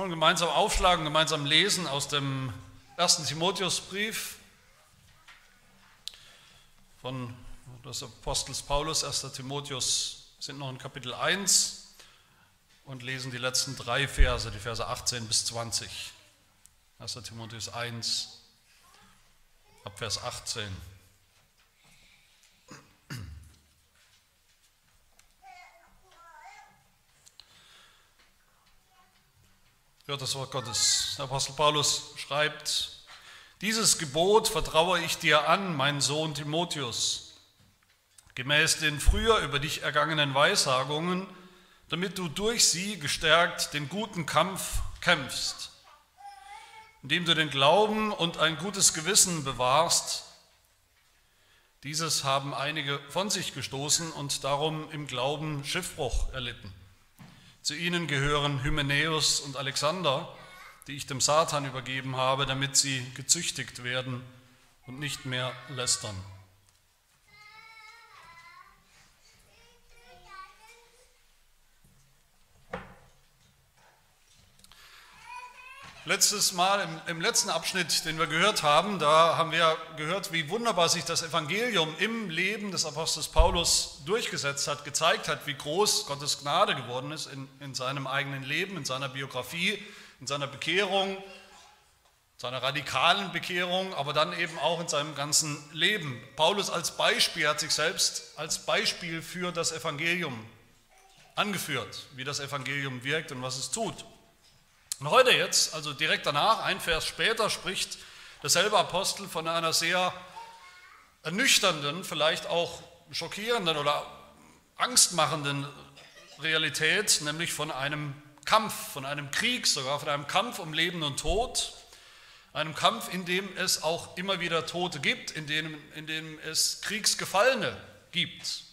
wollen gemeinsam aufschlagen, gemeinsam lesen aus dem ersten Timotheusbrief von des Apostels Paulus, 1. Timotheus, sind noch in Kapitel 1 und lesen die letzten drei Verse, die Verse 18 bis 20. 1. Timotheus 1, ab Vers 18. Hört das Wort Gottes. Der Apostel Paulus schreibt, dieses Gebot vertraue ich dir an, mein Sohn Timotheus, gemäß den früher über dich ergangenen Weissagungen, damit du durch sie gestärkt den guten Kampf kämpfst, indem du den Glauben und ein gutes Gewissen bewahrst. Dieses haben einige von sich gestoßen und darum im Glauben Schiffbruch erlitten. Zu ihnen gehören Hymenäus und Alexander, die ich dem Satan übergeben habe, damit sie gezüchtigt werden und nicht mehr lästern. Letztes Mal, im, im, letzten Abschnitt, den wir gehört haben, da haben wir gehört, wie wunderbar sich das Evangelium im Leben des Apostels Paulus durchgesetzt hat, gezeigt hat, wie groß Gottes Gnade geworden ist in, in seinem eigenen Leben, in seiner Biografie, in seiner Bekehrung, seiner radikalen Bekehrung, aber dann eben auch in seinem ganzen Leben. Paulus als Beispiel hat sich selbst als Beispiel für das Evangelium angeführt, wie das Evangelium wirkt und was es tut. Und heute jetzt, also direkt danach, ein Vers später, spricht derselbe Apostel von einer sehr ernüchternden, vielleicht auch schockierenden oder angstmachenden Realität, nämlich von einem Kampf, von einem Krieg sogar, von einem Kampf um Leben und Tod, einem Kampf, in dem es auch immer wieder Tote gibt, in dem, in dem es Kriegsgefallene gibt.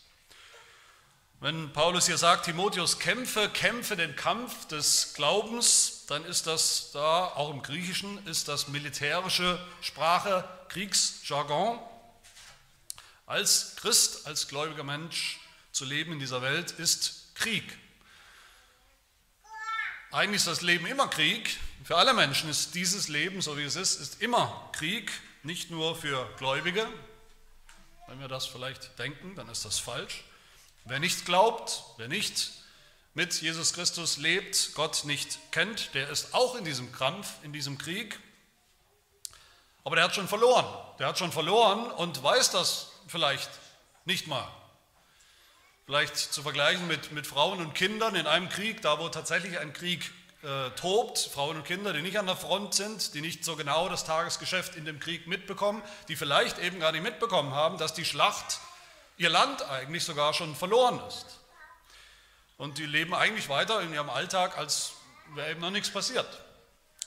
Wenn Paulus hier sagt, Timotheus, kämpfe, kämpfe den Kampf des Glaubens, dann ist das da, auch im Griechischen, ist das militärische Sprache, Kriegsjargon. Als Christ, als gläubiger Mensch zu leben in dieser Welt ist Krieg. Eigentlich ist das Leben immer Krieg. Für alle Menschen ist dieses Leben, so wie es ist, ist immer Krieg, nicht nur für Gläubige. Wenn wir das vielleicht denken, dann ist das falsch. Wer nicht glaubt, wer nicht mit Jesus Christus lebt, Gott nicht kennt, der ist auch in diesem Kampf, in diesem Krieg. Aber der hat schon verloren. Der hat schon verloren und weiß das vielleicht nicht mal. Vielleicht zu vergleichen mit, mit Frauen und Kindern in einem Krieg, da wo tatsächlich ein Krieg äh, tobt, Frauen und Kinder, die nicht an der Front sind, die nicht so genau das Tagesgeschäft in dem Krieg mitbekommen, die vielleicht eben gar nicht mitbekommen haben, dass die Schlacht ihr Land eigentlich sogar schon verloren ist. Und die leben eigentlich weiter in ihrem Alltag, als wäre eben noch nichts passiert.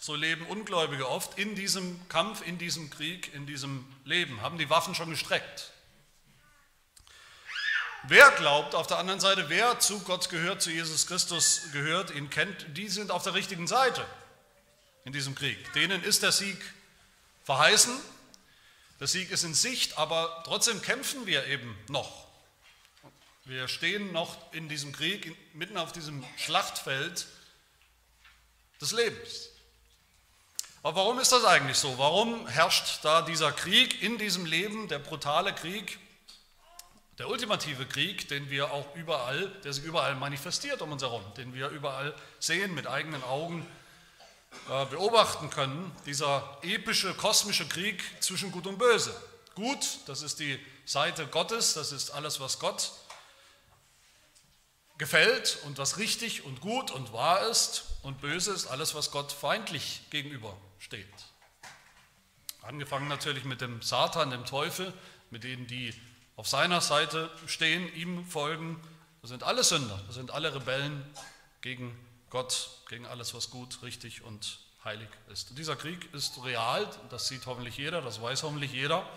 So leben Ungläubige oft in diesem Kampf, in diesem Krieg, in diesem Leben, haben die Waffen schon gestreckt. Wer glaubt auf der anderen Seite, wer zu Gott gehört, zu Jesus Christus gehört, ihn kennt, die sind auf der richtigen Seite in diesem Krieg. Denen ist der Sieg verheißen der Sieg ist in Sicht, aber trotzdem kämpfen wir eben noch. Wir stehen noch in diesem Krieg, mitten auf diesem Schlachtfeld des Lebens. Aber warum ist das eigentlich so? Warum herrscht da dieser Krieg in diesem Leben, der brutale Krieg, der ultimative Krieg, den wir auch überall, der sich überall manifestiert um uns herum, den wir überall sehen mit eigenen Augen, äh, beobachten können, dieser epische kosmische Krieg zwischen Gut und Böse. Gut, das ist die Seite Gottes, das ist alles, was Gott gefällt und was richtig und gut und wahr ist. Und böse ist alles, was Gott feindlich gegenübersteht. Angefangen natürlich mit dem Satan, dem Teufel, mit denen, die auf seiner Seite stehen, ihm folgen. Das sind alle Sünder, das sind alle Rebellen gegen Gott gegen alles, was gut, richtig und heilig ist. Und dieser Krieg ist real, das sieht hoffentlich jeder, das weiß hoffentlich jeder.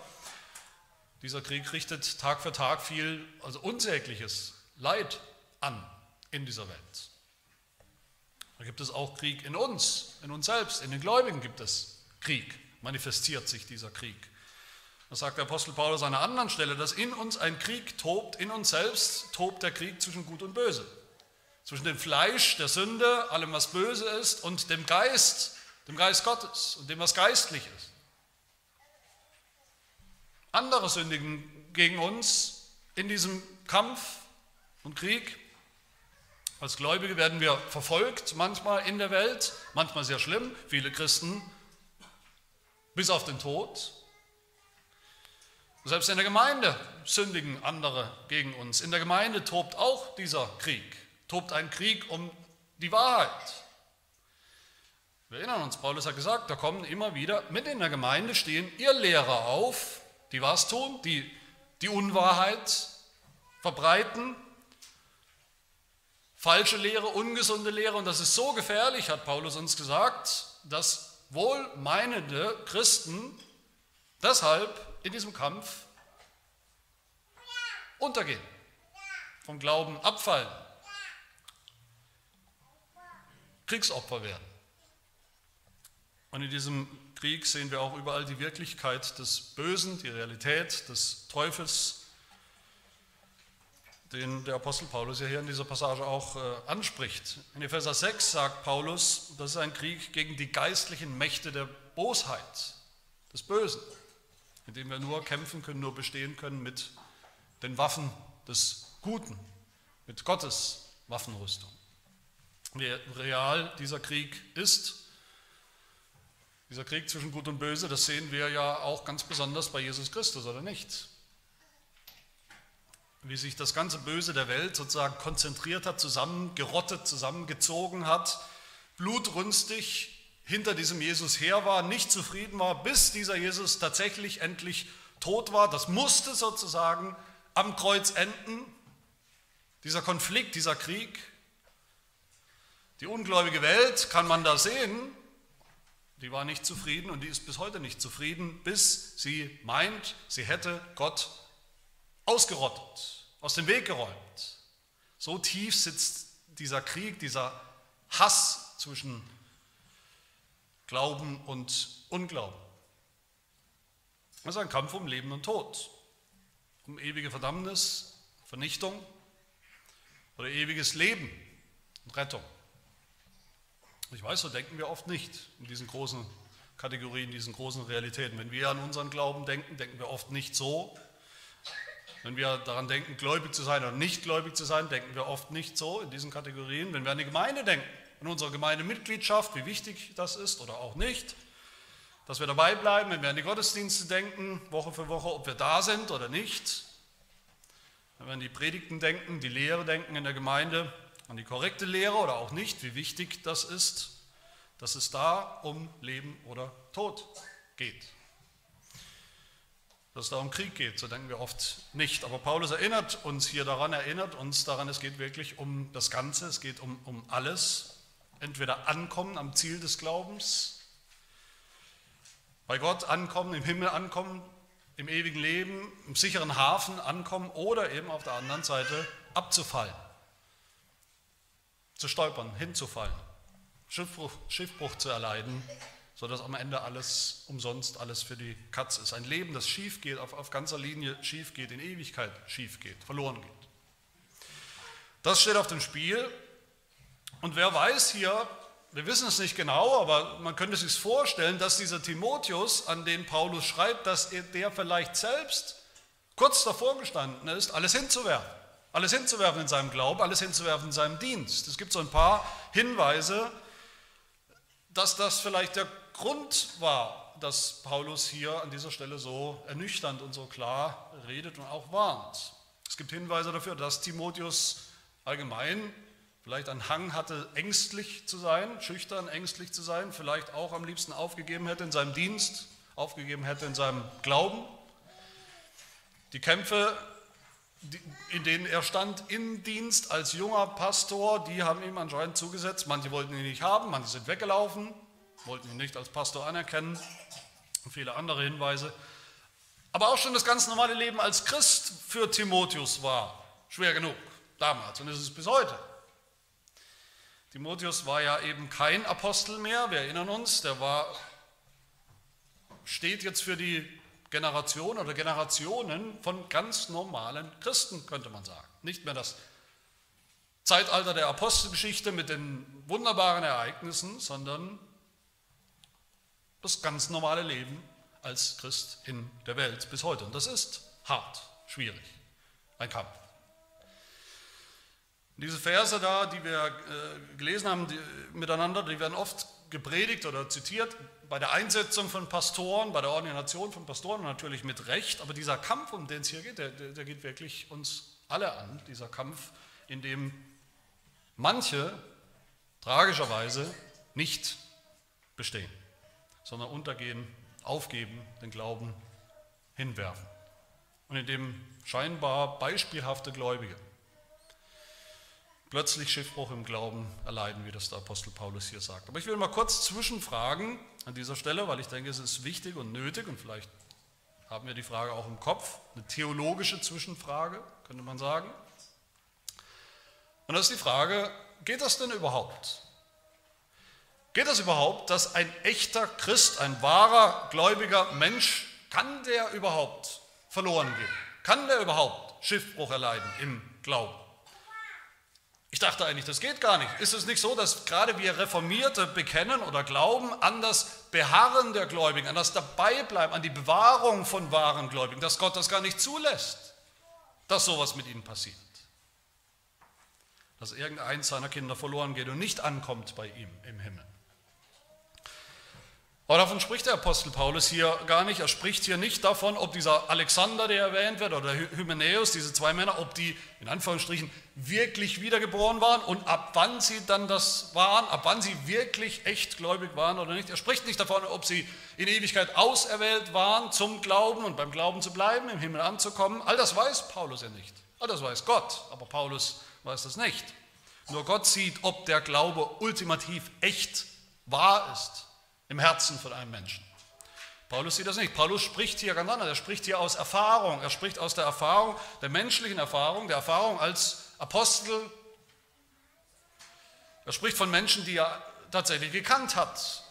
Dieser Krieg richtet Tag für Tag viel, also unsägliches Leid an in dieser Welt. Da gibt es auch Krieg in uns, in uns selbst, in den Gläubigen gibt es Krieg, manifestiert sich dieser Krieg. Das sagt der Apostel Paulus an einer anderen Stelle, dass in uns ein Krieg tobt, in uns selbst tobt der Krieg zwischen Gut und Böse. zwischen dem Fleisch der Sünde, allem was böse ist, und dem Geist, dem Geist Gottes und dem, was geistlich ist. Andere sündigen gegen uns in diesem Kampf und Krieg. Als Gläubige werden wir verfolgt, manchmal in der Welt, manchmal sehr schlimm. Viele Christen bis auf den Tod. Selbst in der Gemeinde sündigen andere gegen uns. In der Gemeinde tobt auch dieser Krieg, tobt ein Krieg um die Wahrheit. Wir erinnern uns, Paulus hat gesagt, da kommen immer wieder, mit in der Gemeinde stehen ihr Lehrer auf, die was tun, die die Unwahrheit verbreiten, falsche Lehre, ungesunde Lehre. Und das ist so gefährlich, hat Paulus uns gesagt, dass wohlmeinende Christen deshalb in diesem Kampf untergehen, vom Glauben abfallen, Kriegsopfer werden. Und in diesem Krieg sehen wir auch überall die Wirklichkeit des Bösen, die Realität des Teufels, den der Apostel Paulus ja hier in dieser Passage auch äh, anspricht. In Epheser 6 sagt Paulus, das ist ein Krieg gegen die geistlichen Mächte der Bosheit, des Bösen, in dem wir nur kämpfen können, nur bestehen können mit den Waffen des Guten, mit Gottes Waffenrüstung. Wie real dieser Krieg ist, dieser Krieg zwischen Gut und Böse, das sehen wir ja auch ganz besonders bei Jesus Christus, oder nicht? Wie sich das ganze Böse der Welt sozusagen konzentriert hat, zusammengerottet, zusammengezogen hat, blutrünstig hinter diesem Jesus her war, nicht zufrieden war, bis dieser Jesus tatsächlich endlich tot war. Das musste sozusagen am Kreuz enden, dieser Konflikt, dieser Krieg. Die ungläubige Welt kann man da sehen, die war nicht zufrieden und die ist bis heute nicht zufrieden, bis sie meint, sie hätte Gott ausgerottet, aus dem Weg geräumt. So tief sitzt dieser Krieg, dieser Hass zwischen Glauben und Unglauben. Das ist ein Kampf um Leben und Tod, um ewige Verdammnis, Vernichtung oder ewiges Leben und Rettung. Ich weiß, so denken wir oft nicht in diesen großen Kategorien, diesen großen Realitäten. Wenn wir an unseren Glauben denken, denken wir oft nicht so. Wenn wir daran denken, gläubig zu sein oder nicht gläubig zu sein, denken wir oft nicht so in diesen Kategorien. Wenn wir an die Gemeinde denken, an unsere Gemeindemitgliedschaft, wie wichtig das ist oder auch nicht, dass wir dabei bleiben, wenn wir an die Gottesdienste denken, Woche für Woche, ob wir da sind oder nicht. Wenn wir an die Predigten denken, die Lehre denken in der Gemeinde, an die korrekte Lehre oder auch nicht, wie wichtig das ist, dass es da um Leben oder Tod geht. Dass es da um Krieg geht, so denken wir oft nicht. Aber Paulus erinnert uns hier daran, erinnert uns daran, es geht wirklich um das Ganze, es geht um, um alles. Entweder ankommen am Ziel des Glaubens, bei Gott ankommen, im Himmel ankommen, im ewigen Leben, im sicheren Hafen ankommen oder eben auf der anderen Seite abzufallen zu stolpern, hinzufallen, Schiffbruch, Schiffbruch zu erleiden, sodass am Ende alles umsonst, alles für die Katz ist. Ein Leben, das schief geht, auf, auf ganzer Linie schief geht, in Ewigkeit schief geht, verloren geht. Das steht auf dem Spiel. Und wer weiß hier, wir wissen es nicht genau, aber man könnte sich vorstellen, dass dieser Timotheus, an den Paulus schreibt, dass er, der vielleicht selbst kurz davor gestanden ist, alles hinzuwerfen. Alles hinzuwerfen in seinem Glauben, alles hinzuwerfen in seinem Dienst. Es gibt so ein paar Hinweise, dass das vielleicht der Grund war, dass Paulus hier an dieser Stelle so ernüchternd und so klar redet und auch warnt. Es gibt Hinweise dafür, dass Timotheus allgemein vielleicht einen Hang hatte, ängstlich zu sein, schüchtern, ängstlich zu sein, vielleicht auch am liebsten aufgegeben hätte in seinem Dienst, aufgegeben hätte in seinem Glauben. Die Kämpfe in denen er stand im Dienst als junger Pastor, die haben ihm anscheinend zugesetzt. Manche wollten ihn nicht haben, manche sind weggelaufen, wollten ihn nicht als Pastor anerkennen und viele andere Hinweise. Aber auch schon das ganz normale Leben als Christ für Timotheus war schwer genug damals und ist es bis heute. Timotheus war ja eben kein Apostel mehr, wir erinnern uns, der war, steht jetzt für die Generation oder Generationen von ganz normalen Christen, könnte man sagen. Nicht mehr das Zeitalter der Apostelgeschichte mit den wunderbaren Ereignissen, sondern das ganz normale Leben als Christ in der Welt bis heute. Und das ist hart, schwierig, ein Kampf. Diese Verse da, die wir äh, gelesen haben die, miteinander, die werden oft gepredigt oder zitiert bei der Einsetzung von Pastoren, bei der Ordination von Pastoren natürlich mit Recht. Aber dieser Kampf, um den es hier geht, der, der geht wirklich uns alle an. Dieser Kampf, in dem manche tragischerweise nicht bestehen, sondern untergehen, aufgeben, den Glauben hinwerfen. Und in dem scheinbar beispielhafte Gläubige plötzlich Schiffbruch im Glauben erleiden, wie das der Apostel Paulus hier sagt. Aber ich will mal kurz zwischenfragen an dieser Stelle, weil ich denke, es ist wichtig und nötig und vielleicht haben wir die Frage auch im Kopf, eine theologische Zwischenfrage, könnte man sagen. Und das ist die Frage, geht das denn überhaupt? Geht das überhaupt, dass ein echter Christ, ein wahrer gläubiger Mensch, kann der überhaupt verloren gehen? Kann der überhaupt Schiffbruch erleiden im Glauben? Ich dachte eigentlich, das geht gar nicht. Ist es nicht so, dass gerade wir Reformierte bekennen oder glauben an das Beharren der Gläubigen, an das Dabeibleiben, an die Bewahrung von wahren Gläubigen, dass Gott das gar nicht zulässt, dass sowas mit ihnen passiert? Dass irgendeins seiner Kinder verloren geht und nicht ankommt bei ihm im Himmel. Aber davon spricht der Apostel Paulus hier gar nicht. Er spricht hier nicht davon, ob dieser Alexander, der erwähnt wird, oder Hymenäus, diese zwei Männer, ob die in Anführungsstrichen wirklich wiedergeboren waren und ab wann sie dann das waren, ab wann sie wirklich echt gläubig waren oder nicht. Er spricht nicht davon, ob sie in Ewigkeit auserwählt waren zum Glauben und beim Glauben zu bleiben, im Himmel anzukommen. All das weiß Paulus ja nicht. All das weiß Gott, aber Paulus weiß das nicht. Nur Gott sieht, ob der Glaube ultimativ echt wahr ist im Herzen von einem Menschen. Paulus sieht das nicht. Paulus spricht hier ganz anders. Er spricht hier aus Erfahrung. Er spricht aus der Erfahrung, der menschlichen Erfahrung, der Erfahrung als Apostel. Er spricht von Menschen, die er tatsächlich gekannt hat,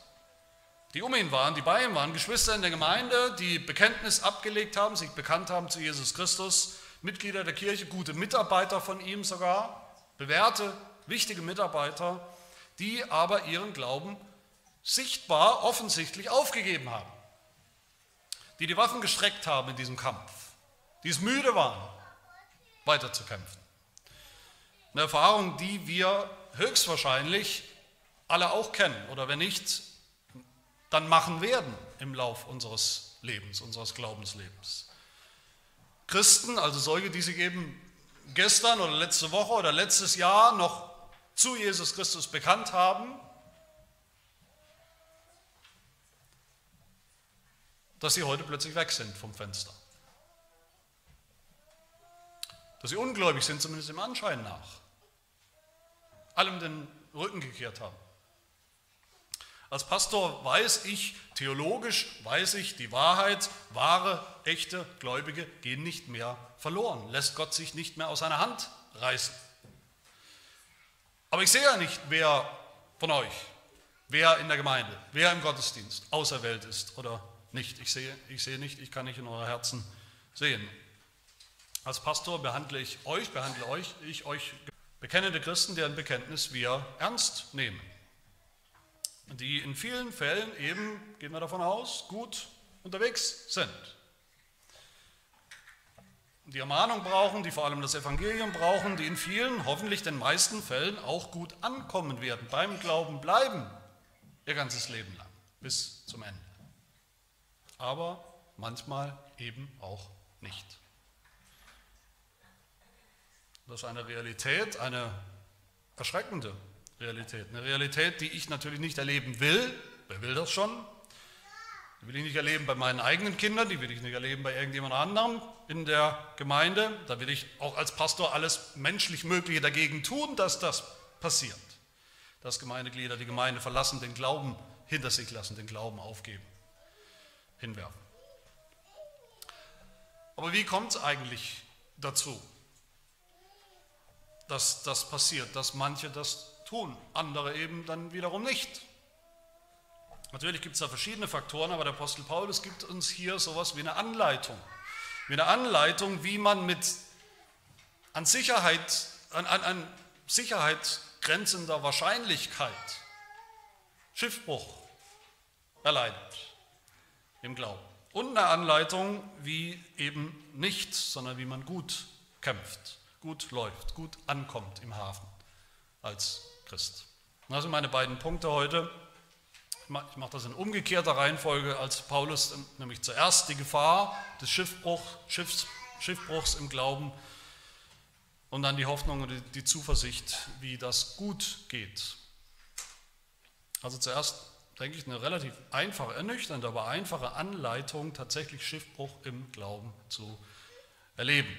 die um ihn waren, die bei ihm waren, Geschwister in der Gemeinde, die Bekenntnis abgelegt haben, sich bekannt haben zu Jesus Christus, Mitglieder der Kirche, gute Mitarbeiter von ihm sogar, bewährte, wichtige Mitarbeiter, die aber ihren Glauben sichtbar, offensichtlich aufgegeben haben, die die Waffen gestreckt haben in diesem Kampf, die es müde waren, weiterzukämpfen. Eine Erfahrung, die wir höchstwahrscheinlich alle auch kennen oder wenn nicht, dann machen werden im Lauf unseres Lebens, unseres Glaubenslebens. Christen, also solche, die sich eben gestern oder letzte Woche oder letztes Jahr noch zu Jesus Christus bekannt haben, dass sie heute plötzlich weg sind vom Fenster. Dass sie ungläubig sind, zumindest im Anschein nach. Allem den Rücken gekehrt haben. Als Pastor weiß ich, theologisch weiß ich, die Wahrheit, wahre, echte Gläubige gehen nicht mehr verloren, lässt Gott sich nicht mehr aus seiner Hand reißen. Aber ich sehe ja nicht, wer von euch, wer in der Gemeinde, wer im Gottesdienst auserwählt ist oder nicht. Ich sehe, ich sehe nicht, ich kann nicht in eure Herzen sehen. Als Pastor behandle ich euch, behandle euch, ich euch bekennende Christen, deren Bekenntnis wir ernst nehmen. Die in vielen Fällen eben, gehen wir davon aus, gut unterwegs sind. Die Ermahnung brauchen, die vor allem das Evangelium brauchen, die in vielen, hoffentlich den meisten Fällen auch gut ankommen werden, beim Glauben bleiben, ihr ganzes Leben lang, bis zum Ende aber manchmal eben auch nicht. Das ist eine Realität, eine erschreckende Realität. Eine Realität, die ich natürlich nicht erleben will. Wer will das schon? Die will ich nicht erleben bei meinen eigenen Kindern, die will ich nicht erleben bei irgendjemand anderem in der Gemeinde. Da will ich auch als Pastor alles menschlich Mögliche dagegen tun, dass das passiert. Dass Gemeindeglieder die Gemeinde verlassen, den Glauben hinter sich lassen, den Glauben aufgeben hinwerfen. Aber wie kommt es eigentlich dazu, dass das passiert, dass manche das tun, andere eben dann wiederum nicht? Natürlich gibt es da verschiedene Faktoren, aber der Apostel Paulus gibt uns hier sowas wie eine Anleitung. Wie eine Anleitung, wie man mit an Sicherheit, an, an, an Sicherheit grenzender Wahrscheinlichkeit Schiffbruch erleidet im Glauben. Und eine Anleitung, wie eben nicht, sondern wie man gut kämpft, gut läuft, gut ankommt im Hafen als Christ. Das sind meine beiden Punkte heute. Ich mache das in umgekehrter Reihenfolge als Paulus, nämlich zuerst die Gefahr des Schiffbruch, Schiffs, Schiffbruchs im Glauben und dann die Hoffnung und die Zuversicht, wie das gut geht. Also zuerst, denke ich, eine relativ einfache, ernüchternde, aber einfache Anleitung, tatsächlich Schiffbruch im Glauben zu erleben.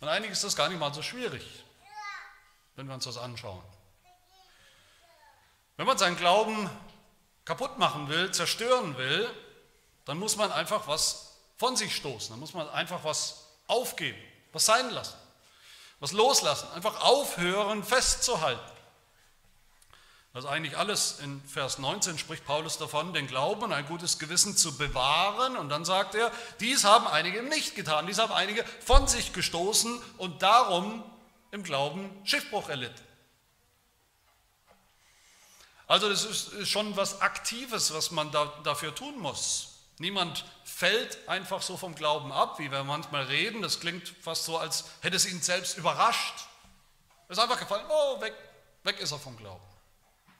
Und eigentlich ist das gar nicht mal so schwierig, wenn wir uns das anschauen. Wenn man seinen Glauben kaputt machen will, zerstören will, dann muss man einfach was von sich stoßen, dann muss man einfach was aufgeben, was sein lassen, was loslassen, einfach aufhören festzuhalten. Ist eigentlich alles. In Vers 19 spricht Paulus davon, den Glauben und ein gutes Gewissen zu bewahren. Und dann sagt er, dies haben einige nicht getan, dies haben einige von sich gestoßen und darum im Glauben Schiffbruch erlitten. Also das ist schon was Aktives, was man da, dafür tun muss. Niemand fällt einfach so vom Glauben ab, wie wir manchmal reden. Das klingt fast so, als hätte es ihn selbst überrascht. Er ist einfach gefallen, oh, weg, weg ist er vom Glauben.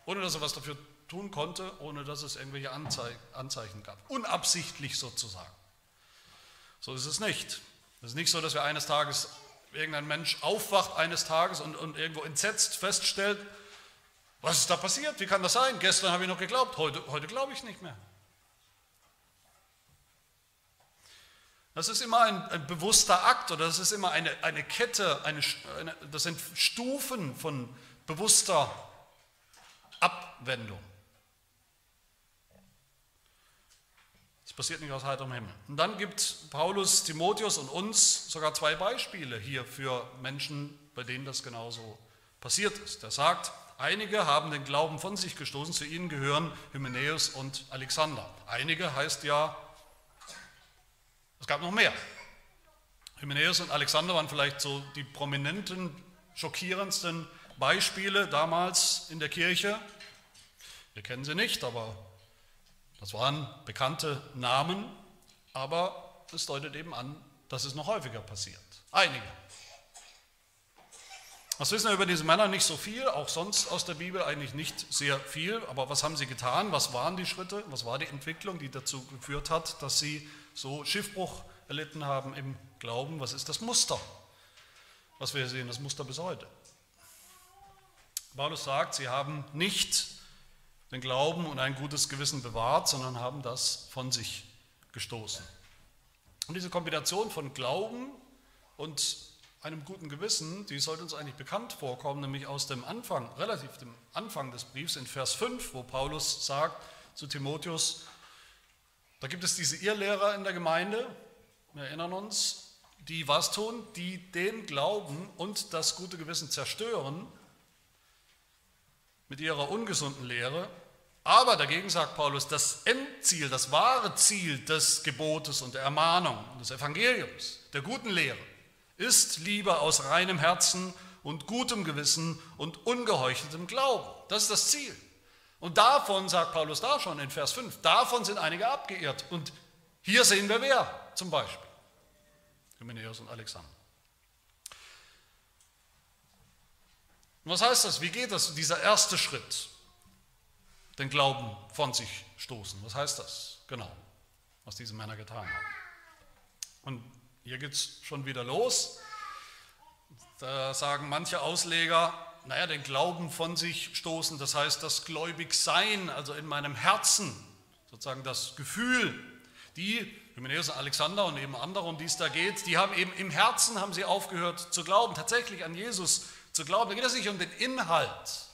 Ohne dass er was dafür tun konnte, ohne dass es irgendwelche Anzeichen gab. Unabsichtlich sozusagen. So ist es nicht. Es ist nicht so, dass wir eines Tages, irgendein Mensch aufwacht eines Tages und, und irgendwo entsetzt feststellt, was ist da passiert? Wie kann das sein? Gestern habe ich noch geglaubt, heute, heute glaube ich nicht mehr. Das ist immer ein, ein, bewusster Akt oder das ist immer eine, eine Kette, eine, eine, das sind Stufen von bewusster Abwendung. Das passiert nicht aus heiterem Himmel. Und dann gibt Paulus, Timotheus und uns sogar zwei Beispiele hier für Menschen, bei denen das genauso passiert ist. Er sagt, Einige haben den Glauben von sich gestoßen, zu ihnen gehören Hymenäus und Alexander. Einige heißt ja, es gab noch mehr. Hymenäus und Alexander waren vielleicht so die prominenten, schockierendsten Beispiele damals in der Kirche. Wir kennen sie nicht, aber das waren bekannte Namen, aber es deutet eben an, dass es noch häufiger passiert. Einige. Was wissen wir über diese Männer? Nicht so viel, auch sonst aus der Bibel eigentlich nicht sehr viel. Aber was haben sie getan? Was waren die Schritte? Was war die Entwicklung, die dazu geführt hat, dass sie so Schiffbruch erlitten haben im Glauben? Was ist das Muster, was wir sehen, das Muster bis heute? Paulus sagt, sie haben nicht den Glauben und ein gutes Gewissen bewahrt, sondern haben das von sich gestoßen. Und diese Kombination von Glauben und einem guten Gewissen, die sollte uns eigentlich bekannt vorkommen, nämlich aus dem Anfang, relativ dem Anfang des Briefs in Vers 5, wo Paulus sagt zu Timotheus, da gibt es diese Irrlehrer in der Gemeinde, wir erinnern uns, die was tun? Die den Glauben und das gute Gewissen zerstören mit ihrer ungesunden Lehre. Aber dagegen sagt Paulus, das Endziel, das wahre Ziel des Gebotes und der Ermahnung, des Evangeliums, der guten Lehre, ist Liebe aus reinem Herzen und gutem Gewissen und ungeheucheltem Glauben. Das ist das Ziel. Und davon, sagt Paulus da schon in Vers 5, davon sind einige abgeirrt. Und hier sehen wir wer zum Beispiel. Hymenäus und Alexander. Und was heißt das? Wie geht das, dieser erste Schritt? Den Glauben von sich stoßen. Was heißt das genau, was diese Männer getan haben? Und hier geht es schon wieder los. Da sagen manche Ausleger, naja, den Glauben von sich stoßen, das heißt das Gläubigsein, also in meinem Herzen, sozusagen das Gefühl. Die, Hymenäus und Alexander und eben andere, um die es da geht, die haben eben im Herzen haben sie aufgehört zu glauben, tatsächlich an Jesus zu glauben. Da geht es nicht um den Inhalt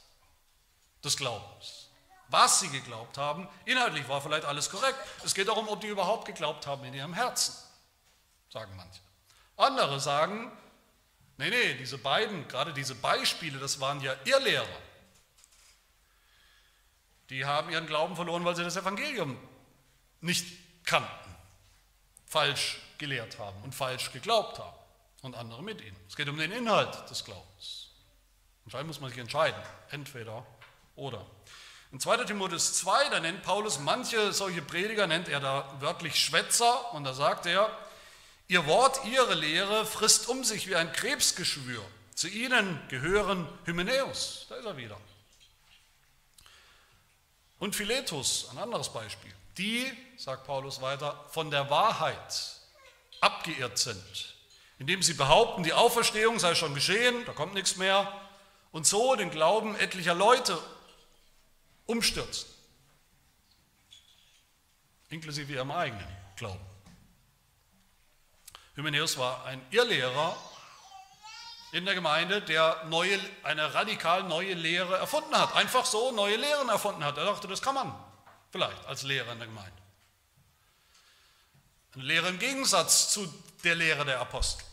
des Glaubens, was sie geglaubt haben. Inhaltlich war vielleicht alles korrekt. Es geht darum, ob die überhaupt geglaubt haben in ihrem Herzen sagen manche. Andere sagen, nee, nee, diese beiden, gerade diese Beispiele, das waren ja Irrlehrer. Die haben ihren Glauben verloren, weil sie das Evangelium nicht kannten, falsch gelehrt haben und falsch geglaubt haben und andere mit ihnen. Es geht um den Inhalt des Glaubens. Anscheinend muss man sich entscheiden, entweder oder. In 2. Timotheus 2, da nennt Paulus manche solche Prediger, nennt er da wörtlich Schwätzer und da sagt er, ihr Wort, ihre Lehre frisst um sich wie ein Krebsgeschwür. Zu ihnen gehören Hymenäus, da ist er wieder. Und Philetus, ein anderes Beispiel, die, sagt Paulus weiter, von der Wahrheit abgeirrt sind, indem sie behaupten, die Auferstehung sei schon geschehen, da kommt nichts mehr, und so den Glauben etlicher Leute umstürzen, inklusive ihrem eigenen Glauben. Hymenäus war ein Irrlehrer in der Gemeinde, der neue, eine radikal neue Lehre erfunden hat. Einfach so neue Lehren erfunden hat. Er dachte, das kann man vielleicht als Lehrer in der Gemeinde. Eine Lehre im Gegensatz zu der Lehre der Apostel.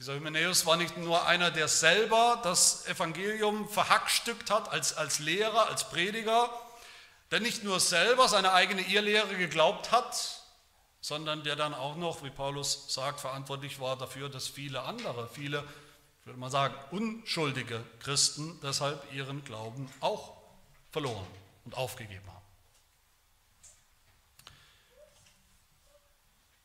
Dieser Hymenäus war nicht nur einer, der selber das Evangelium verhackstückt hat als, als Lehrer, als Prediger, der nicht nur selber seine eigene Irrlehre geglaubt hat, sondern der dann auch noch, wie Paulus sagt, verantwortlich war dafür, dass viele andere, viele, ich würde mal sagen, unschuldige Christen deshalb ihren Glauben auch verloren und aufgegeben haben.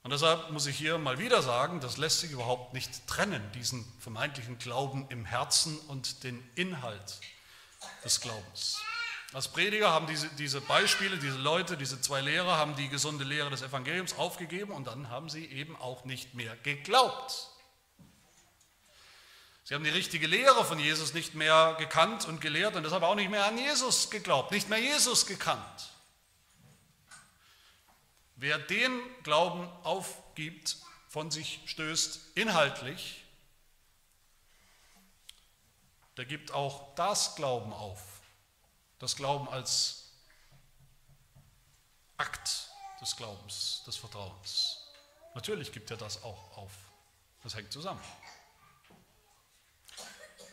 Und deshalb muss ich hier mal wieder sagen, das lässt sich überhaupt nicht trennen, diesen vermeintlichen Glauben im Herzen und den Inhalt des Glaubens. Als Prediger haben diese, diese Beispiele, diese Leute, diese zwei Lehrer haben die gesunde Lehre des Evangeliums aufgegeben und dann haben sie eben auch nicht mehr geglaubt. Sie haben die richtige Lehre von Jesus nicht mehr gekannt und gelehrt und deshalb auch nicht mehr an Jesus geglaubt, nicht mehr Jesus gekannt. Wer den Glauben aufgibt, von sich stößt inhaltlich, der gibt auch das Glauben auf. Das Glauben als Akt des Glaubens, des Vertrauens. Natürlich gibt er das auch auf. Das hängt zusammen.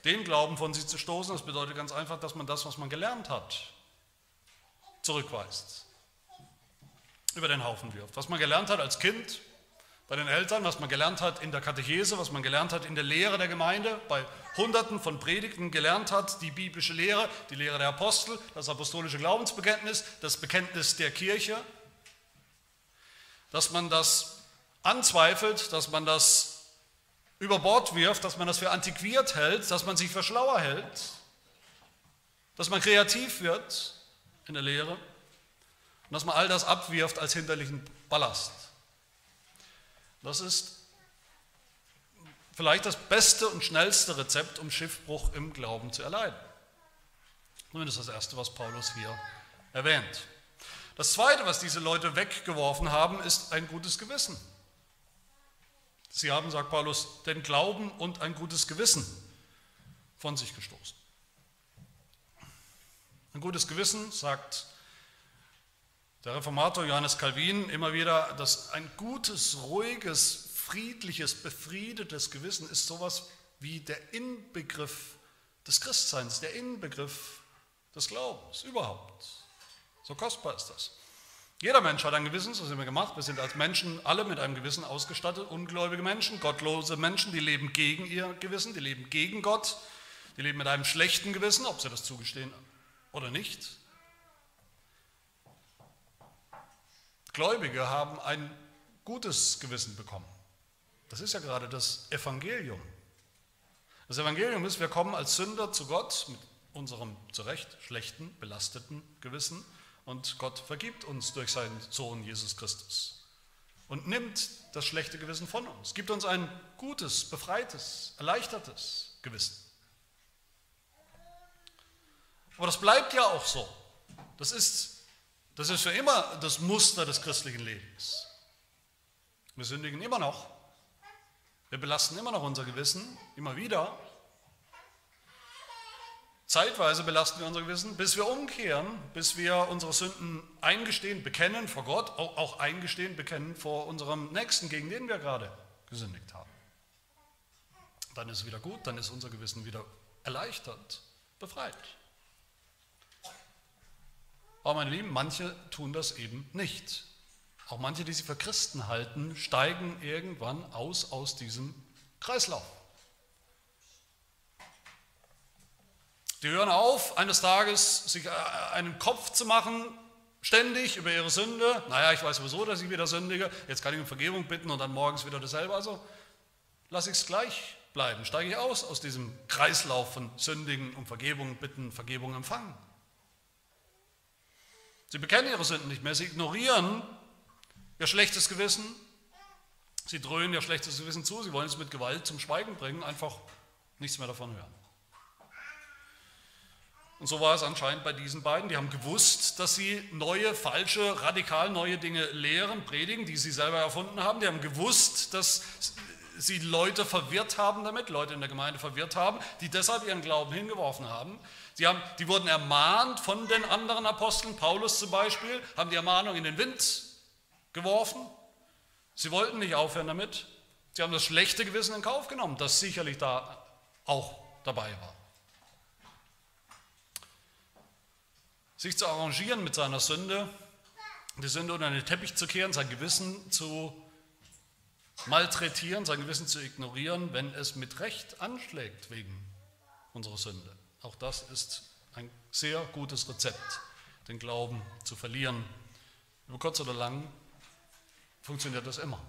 Den Glauben von sich zu stoßen, das bedeutet ganz einfach, dass man das, was man gelernt hat, zurückweist über den Haufen wirft. Was man gelernt hat als Kind bei den Eltern, was man gelernt hat in der Katechese, was man gelernt hat in der Lehre der Gemeinde, bei Hunderten von Predigten gelernt hat, die biblische Lehre, die Lehre der Apostel, das apostolische Glaubensbekenntnis, das Bekenntnis der Kirche, dass man das anzweifelt, dass man das über Bord wirft, dass man das für antiquiert hält, dass man sich für schlauer hält, dass man kreativ wird in der Lehre und dass man all das abwirft als hinderlichen Ballast. Das ist vielleicht das beste und schnellste Rezept, um Schiffbruch im Glauben zu erleiden. Zumindest das Erste, was Paulus hier erwähnt. Das Zweite, was diese Leute weggeworfen haben, ist ein gutes Gewissen. Sie haben, sagt Paulus, den Glauben und ein gutes Gewissen von sich gestoßen. Ein gutes Gewissen, sagt der Reformator Johannes Calvin immer wieder, dass ein gutes, ruhiges, friedliches, befriedetes Gewissen ist sowas wie der Inbegriff des Christseins, der Inbegriff des Glaubens überhaupt. So kostbar ist das. Jeder Mensch hat ein Gewissen, so sind wir gemacht. Wir sind als Menschen alle mit einem Gewissen ausgestattet. Ungläubige Menschen, gottlose Menschen, die leben gegen ihr Gewissen, die leben gegen Gott, die leben mit einem schlechten Gewissen, ob sie das zugestehen oder nicht. Gläubige haben ein gutes Gewissen bekommen. Das ist ja gerade das Evangelium. Das Evangelium ist, wir kommen als Sünder zu Gott mit unserem zu Recht schlechten, belasteten Gewissen und Gott vergibt uns durch seinen Sohn Jesus Christus und nimmt das schlechte Gewissen von uns, gibt uns ein gutes, befreites, erleichtertes Gewissen. Aber das bleibt ja auch so. Das ist das ist für immer das Muster des christlichen Lebens. Wir sündigen immer noch. Wir belasten immer noch unser Gewissen, immer wieder. Zeitweise belasten wir unser Gewissen, bis wir umkehren, bis wir unsere Sünden eingestehen, bekennen vor Gott, auch eingestehen, bekennen vor unserem Nächsten, gegen den wir gerade gesündigt haben. Dann ist es wieder gut, dann ist unser Gewissen wieder erleichtert, befreit. Aber meine Lieben, manche tun das eben nicht. Auch manche, die sich für Christen halten, steigen irgendwann aus aus diesem Kreislauf. Die hören auf, eines Tages sich äh, einen Kopf zu machen, ständig über ihre Sünde. Naja, ich weiß sowieso, dass ich wieder sündige. Jetzt kann ich um Vergebung bitten und dann morgens wieder dasselbe. Also lasse ich es gleich bleiben. Steige ich aus aus diesem Kreislauf von Sündigen, um Vergebung bitten, Vergebung empfangen. Sie bekennen ihre Sünden nicht mehr. Sie ignorieren ihr schlechtes Gewissen. Sie dröhnen ihr schlechtes Gewissen zu. Sie wollen es mit Gewalt zum Schweigen bringen. Einfach nichts mehr davon hören. Und so war es anscheinend bei diesen beiden. Die haben gewusst, dass sie neue, falsche, radikal neue Dinge lehren, predigen, die sie selber erfunden haben. Die haben gewusst, dass sie Leute verwirrt haben damit, Leute in der Gemeinde verwirrt haben, die deshalb ihren Glauben hingeworfen haben. Sie haben die wurden ermahnt von den anderen Aposteln, Paulus zum Beispiel, haben die Ermahnung in den Wind geworfen. Sie wollten nicht aufhören damit. Sie haben das schlechte Gewissen in Kauf genommen, das sicherlich da auch dabei war. sich zu arrangieren mit seiner Sünde, die Sünde unter den Teppich zu kehren, sein Gewissen zu malträtieren, sein Gewissen zu ignorieren, wenn es mit Recht anschlägt wegen unserer Sünde. Auch das ist ein sehr gutes Rezept, den Glauben zu verlieren. Über kurz oder lang funktioniert das immer.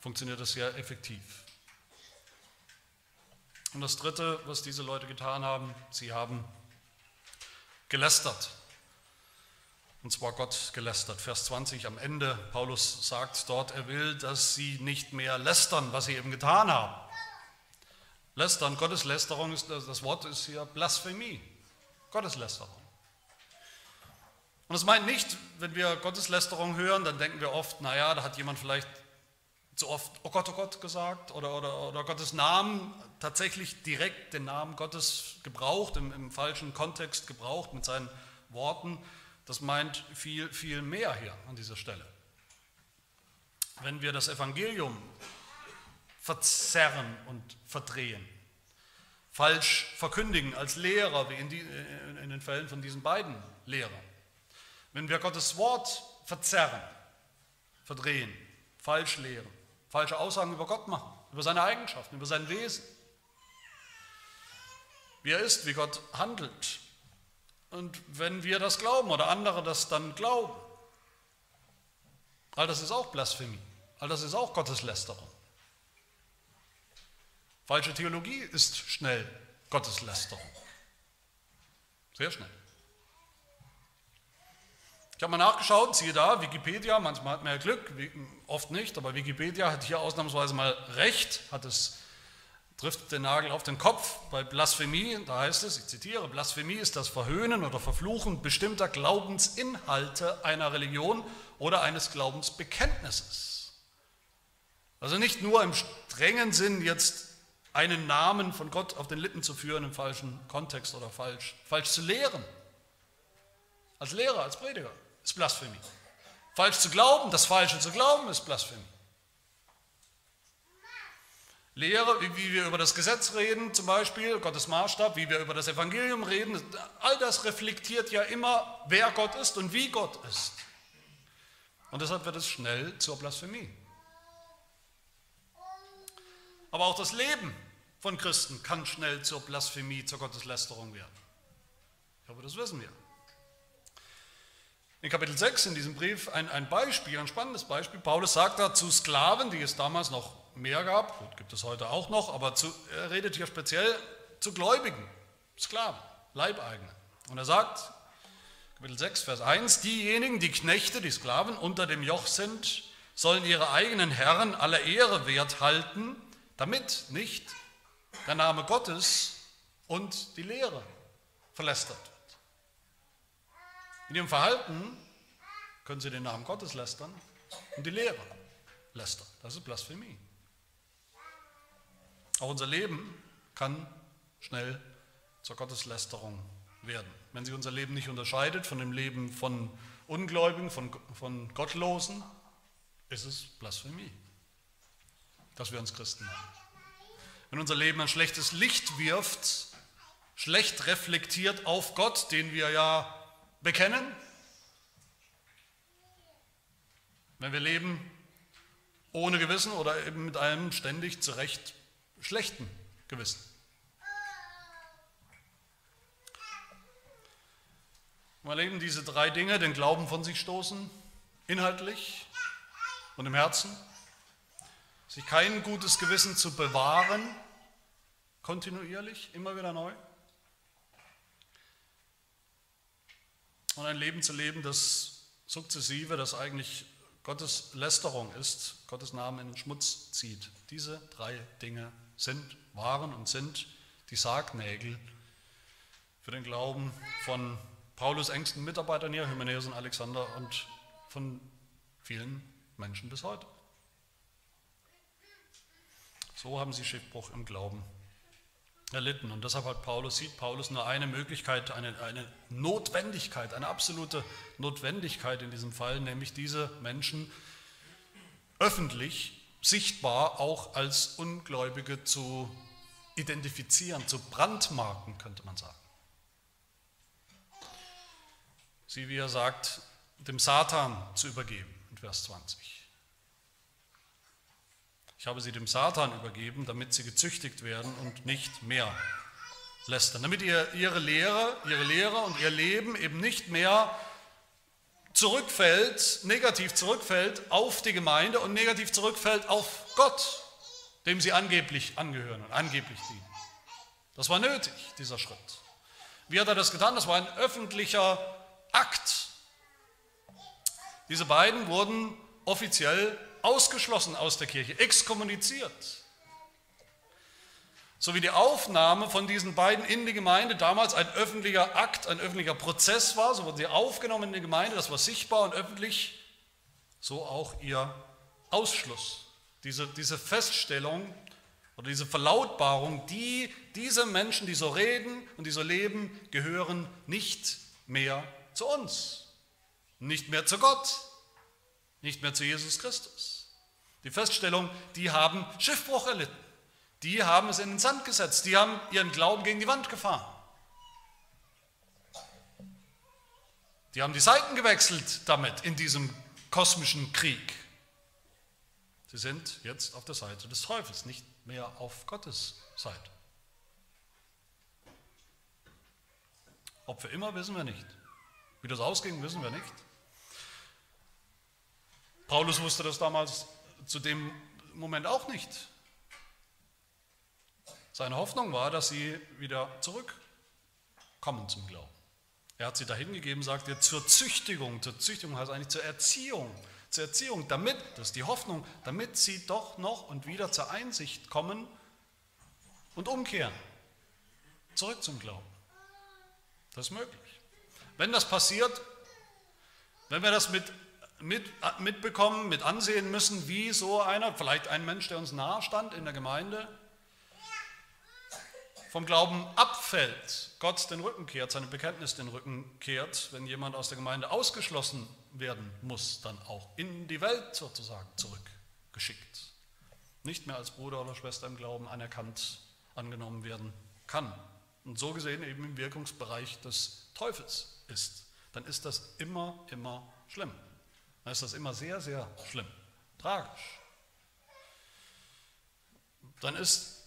Funktioniert das sehr effektiv. Und das Dritte, was diese Leute getan haben, sie haben gelästert. Und zwar Gott gelästert. Vers 20 am Ende, Paulus sagt dort, er will, dass sie nicht mehr lästern, was sie eben getan haben. Lästern, Gotteslästerung, ist, das Wort ist hier Blasphemie. Gotteslästerung. Und das meint nicht, wenn wir Gotteslästerung hören, dann denken wir oft, naja, da hat jemand vielleicht zu oft, oh Gott, oh Gott gesagt oder, oder, oder Gottes Namen tatsächlich direkt den Namen Gottes gebraucht, im, im falschen Kontext gebraucht mit seinen Worten. Das meint viel, viel mehr hier an dieser Stelle. Wenn wir das Evangelium verzerren und verdrehen, falsch verkündigen als Lehrer, wie in, die, in den Fällen von diesen beiden Lehrern, wenn wir Gottes Wort verzerren, verdrehen, falsch lehren, falsche Aussagen über Gott machen, über seine Eigenschaften, über sein Wesen, wie er ist, wie Gott handelt. Und wenn wir das glauben oder andere das dann glauben, all das ist auch Blasphemie, all das ist auch Gotteslästerung. Falsche Theologie ist schnell Gotteslästerung. Sehr schnell. Ich habe mal nachgeschaut, siehe da, Wikipedia, manchmal hat man ja Glück, oft nicht, aber Wikipedia hat hier ausnahmsweise mal recht, hat es trifft den Nagel auf den Kopf bei Blasphemie. Da heißt es, ich zitiere, Blasphemie ist das Verhöhnen oder Verfluchen bestimmter Glaubensinhalte einer Religion oder eines Glaubensbekenntnisses. Also nicht nur im strengen Sinn jetzt einen Namen von Gott auf den Lippen zu führen im falschen Kontext oder falsch, falsch zu lehren. Als Lehrer, als Prediger ist Blasphemie. Falsch zu glauben, das Falsche zu glauben, ist Blasphemie. Lehre, wie wir über das Gesetz reden, zum Beispiel, Gottes Maßstab, wie wir über das Evangelium reden, all das reflektiert ja immer, wer Gott ist und wie Gott ist. Und deshalb wird es schnell zur Blasphemie. Aber auch das Leben von Christen kann schnell zur Blasphemie, zur Gotteslästerung werden. Ich hoffe, das wissen wir. In Kapitel 6 in diesem Brief ein, ein Beispiel, ein spannendes Beispiel. Paulus sagt da zu Sklaven, die es damals noch mehr gab, gut, gibt es heute auch noch, aber zu, er redet hier speziell zu Gläubigen, Sklaven, Leibeigenen. Und er sagt, Kapitel 6, Vers 1, diejenigen, die Knechte, die Sklaven unter dem Joch sind, sollen ihre eigenen Herren aller Ehre wert halten, damit nicht der Name Gottes und die Lehre verlästert wird. In ihrem Verhalten können sie den Namen Gottes lästern und die Lehre lästern. Das ist Blasphemie. Auch unser Leben kann schnell zur Gotteslästerung werden. Wenn sich unser Leben nicht unterscheidet von dem Leben von Ungläubigen, von, von Gottlosen, ist es Blasphemie, dass wir uns Christen nennen wenn unser Leben ein schlechtes Licht wirft, schlecht reflektiert auf Gott, den wir ja bekennen, wenn wir leben ohne Gewissen oder eben mit einem ständig zu Recht schlechten Gewissen. Mal eben diese drei Dinge, den Glauben von sich stoßen, inhaltlich und im Herzen sich kein gutes Gewissen zu bewahren, kontinuierlich, immer wieder neu. Und ein Leben zu leben, das sukzessive, das eigentlich Gottes Lästerung ist, Gottes Namen in den Schmutz zieht. Diese drei Dinge sind, waren und sind die Sargnägel für den Glauben von Paulus engsten Mitarbeitern hier, Hymenäus und Alexander und von vielen Menschen bis heute. So haben sie Schiffbruch im Glauben erlitten. Und deshalb hat Paulus, sieht Paulus nur eine Möglichkeit, eine, eine Notwendigkeit, eine absolute Notwendigkeit in diesem Fall, nämlich diese Menschen öffentlich, sichtbar auch als Ungläubige zu identifizieren, zu brandmarken, könnte man sagen. Sie, wie er sagt, dem Satan zu übergeben, in Vers 20. Ich habe sie dem Satan übergeben, damit sie gezüchtigt werden und nicht mehr lästern. Damit ihr, ihre, Lehre, ihre Lehre und ihr Leben eben nicht mehr zurückfällt, negativ zurückfällt auf die Gemeinde und negativ zurückfällt auf Gott, dem sie angeblich angehören und angeblich dienen. Das war nötig, dieser Schritt. Wie hat er das getan? Das war ein öffentlicher Akt. Diese beiden wurden offiziell ausgeschlossen aus der Kirche, exkommuniziert. So wie die Aufnahme von diesen beiden in die Gemeinde damals ein öffentlicher Akt, ein öffentlicher Prozess war, so wurden sie aufgenommen in die Gemeinde, das war sichtbar und öffentlich, so auch ihr Ausschluss. Diese, diese Feststellung oder diese Verlautbarung, die, diese Menschen, die so reden und die so leben, gehören nicht mehr zu uns, nicht mehr zu Gott, nicht mehr zu Jesus Christus. Die Feststellung, die haben Schiffbruch erlitten, die haben es in den Sand gesetzt, die haben ihren Glauben gegen die Wand gefahren. Die haben die Seiten gewechselt damit in diesem kosmischen Krieg. Sie sind jetzt auf der Seite des Teufels, nicht mehr auf Gottes Seite. Ob für immer, wissen wir nicht. Wie das ausging, wissen wir nicht. Paulus wusste das damals zu dem Moment auch nicht. Seine Hoffnung war, dass sie wieder zurückkommen zum Glauben. Er hat sie dahin gegeben, sagt er, zur Züchtigung. Zur Züchtigung heißt eigentlich zur Erziehung. Zur Erziehung, damit, das ist die Hoffnung, damit sie doch noch und wieder zur Einsicht kommen und umkehren. Zurück zum Glauben. Das ist möglich. Wenn das passiert, wenn wir das mit mit, mitbekommen, mit ansehen müssen, wie so einer, vielleicht ein Mensch, der uns nahe stand in der Gemeinde, vom Glauben abfällt, Gott den Rücken kehrt, seinem Bekenntnis den Rücken kehrt, wenn jemand aus der Gemeinde ausgeschlossen werden muss, dann auch in die Welt sozusagen zurückgeschickt. Nicht mehr als Bruder oder Schwester im Glauben anerkannt, angenommen werden kann. Und so gesehen eben im Wirkungsbereich des Teufels ist. Dann ist das immer, immer schlimm dann ist das immer sehr, sehr schlimm, tragisch. Dann ist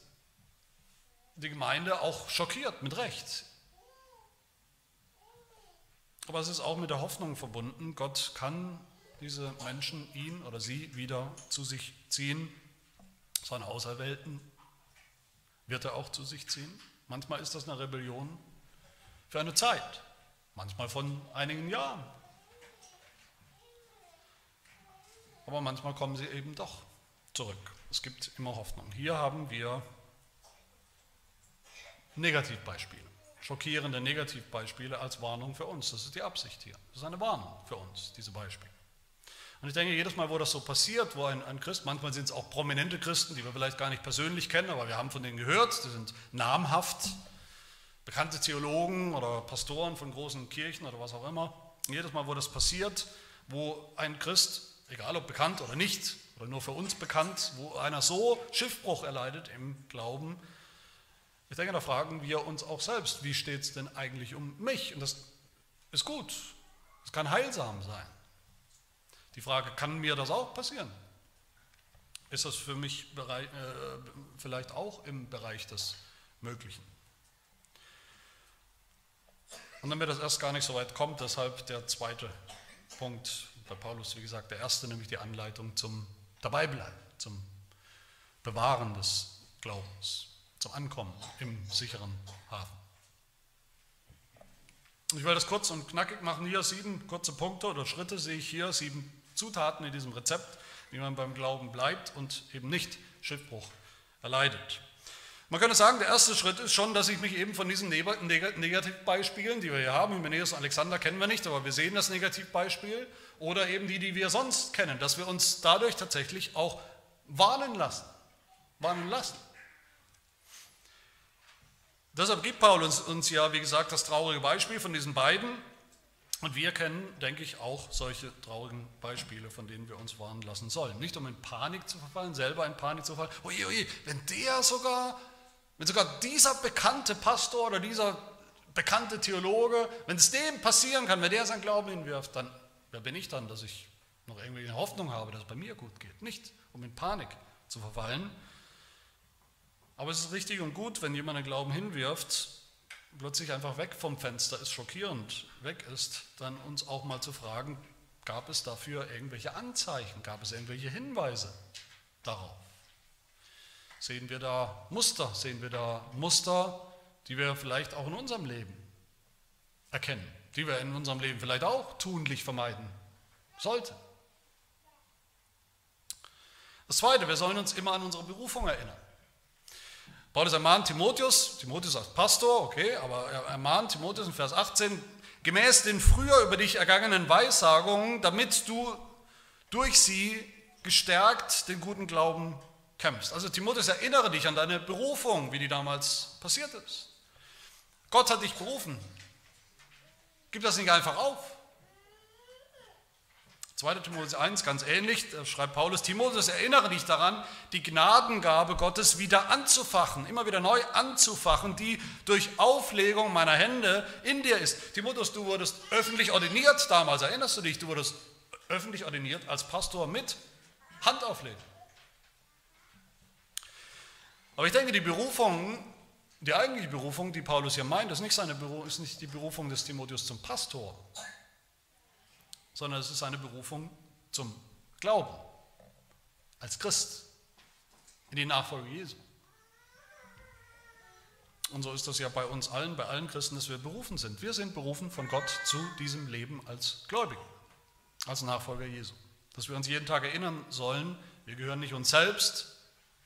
die Gemeinde auch schockiert, mit Recht. Aber es ist auch mit der Hoffnung verbunden, Gott kann diese Menschen, ihn oder sie wieder zu sich ziehen. Seine Auserwählten wird er auch zu sich ziehen. Manchmal ist das eine Rebellion für eine Zeit, manchmal von einigen Jahren. Aber manchmal kommen sie eben doch zurück. Es gibt immer Hoffnung. Hier haben wir Negativbeispiele, schockierende Negativbeispiele als Warnung für uns. Das ist die Absicht hier. Das ist eine Warnung für uns, diese Beispiele. Und ich denke, jedes Mal, wo das so passiert, wo ein, ein Christ, manchmal sind es auch prominente Christen, die wir vielleicht gar nicht persönlich kennen, aber wir haben von denen gehört, die sind namhaft, bekannte Theologen oder Pastoren von großen Kirchen oder was auch immer. jedes Mal, wo das passiert, wo ein Christ egal ob bekannt oder nicht, oder nur für uns bekannt, wo einer so Schiffbruch erleidet im Glauben, ich denke, da fragen wir uns auch selbst, wie steht es denn eigentlich um mich? Und das ist gut, es kann heilsam sein. Die Frage, kann mir das auch passieren? Ist das für mich äh, vielleicht auch im Bereich des Möglichen? Und damit das erst gar nicht so weit kommt, deshalb der zweite Punkt bei Paulus, wie gesagt, der erste, nämlich die Anleitung zum Dabeibleiben, zum Bewahren des Glaubens, zum Ankommen im sicheren Hafen. Ich will das kurz und knackig machen. Hier sieben kurze Punkte oder Schritte sehe ich hier, sieben Zutaten in diesem Rezept, wie man beim Glauben bleibt und eben nicht Schiffbruch erleidet. Man könnte sagen, der erste Schritt ist schon, dass ich mich eben von diesen Negativbeispielen, die wir hier haben, Hymenäus und Alexander kennen wir nicht, aber wir sehen das Negativbeispiel, oder eben die, die wir sonst kennen, dass wir uns dadurch tatsächlich auch warnen lassen. Warnen lassen. Deshalb gibt Paulus uns ja, wie gesagt, das traurige Beispiel von diesen beiden. Und wir kennen, denke ich, auch solche traurigen Beispiele, von denen wir uns warnen lassen sollen. Nicht um in Panik zu verfallen, selber in Panik zu verfallen. Oje, oje, wenn der sogar, wenn sogar dieser bekannte Pastor oder dieser bekannte Theologe, wenn es dem passieren kann, wenn der sein Glauben hinwirft, dann wer bin ich dann, dass ich noch irgendwie eine Hoffnung habe, dass es bei mir gut geht. Nicht um in Panik zu verfallen, aber es ist richtig und gut, wenn jemand einen Glauben hinwirft, plötzlich einfach weg vom Fenster ist, schockierend weg ist, dann uns auch mal zu fragen, gab es dafür irgendwelche Anzeichen, gab es irgendwelche Hinweise darauf? Sehen wir da Muster, sehen wir da Muster, die wir vielleicht auch in unserem Leben erkennen, die wir in unserem Leben vielleicht auch tunlich vermeiden sollten? Das Zweite, wir sollen uns immer an unsere Berufung erinnern. Paulus ermahnt Timotheus, Timotheus als Pastor, okay, aber er ermahnt Timotheus in Vers 18, gemäß den früher über dich ergangenen Weissagungen, damit du durch sie gestärkt den guten Glauben kämpfst. Also Timotheus, erinnere dich an deine Berufung, wie die damals passiert ist. Gott hat dich berufen. Gib das nicht einfach auf. 2. Timotheus 1, ganz ähnlich, da schreibt Paulus, Timotheus, erinnere dich daran, die Gnadengabe Gottes wieder anzufachen, immer wieder neu anzufachen, die durch Auflegung meiner Hände in dir ist. Timotheus, du wurdest öffentlich ordiniert damals, erinnerst du dich, du wurdest öffentlich ordiniert als Pastor mit Handauflegung. Aber ich denke, die Berufung, die eigentliche Berufung, die Paulus hier meint, ist nicht, seine Berufung, ist nicht die Berufung des Timotheus zum Pastor, sondern es ist eine Berufung zum Glauben als Christ in die Nachfolge Jesu. Und so ist das ja bei uns allen, bei allen Christen, dass wir berufen sind. Wir sind berufen von Gott zu diesem Leben als Gläubige, als Nachfolger Jesu. Dass wir uns jeden Tag erinnern sollen, wir gehören nicht uns selbst.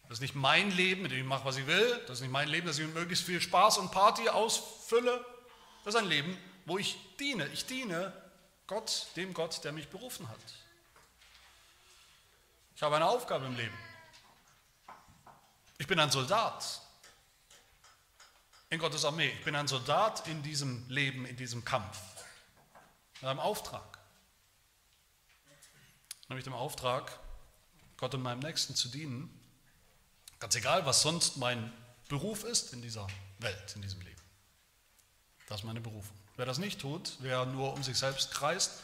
Das ist nicht mein Leben, mit dem ich mache, was ich will. Das ist nicht mein Leben, dass ich mit möglichst viel Spaß und Party ausfülle. Das ist ein Leben, wo ich diene. Ich diene Gott, dem Gott, der mich berufen hat. Ich habe eine Aufgabe im Leben. Ich bin ein Soldat in Gottes Armee. Ich bin ein Soldat in diesem Leben, in diesem Kampf. Mit einem Auftrag. Nämlich dem Auftrag, Gott und meinem Nächsten zu dienen. Ganz egal, was sonst mein Beruf ist in dieser Welt, in diesem Leben. Das ist meine Berufung. Wer das nicht tut, wer nur um sich selbst kreist,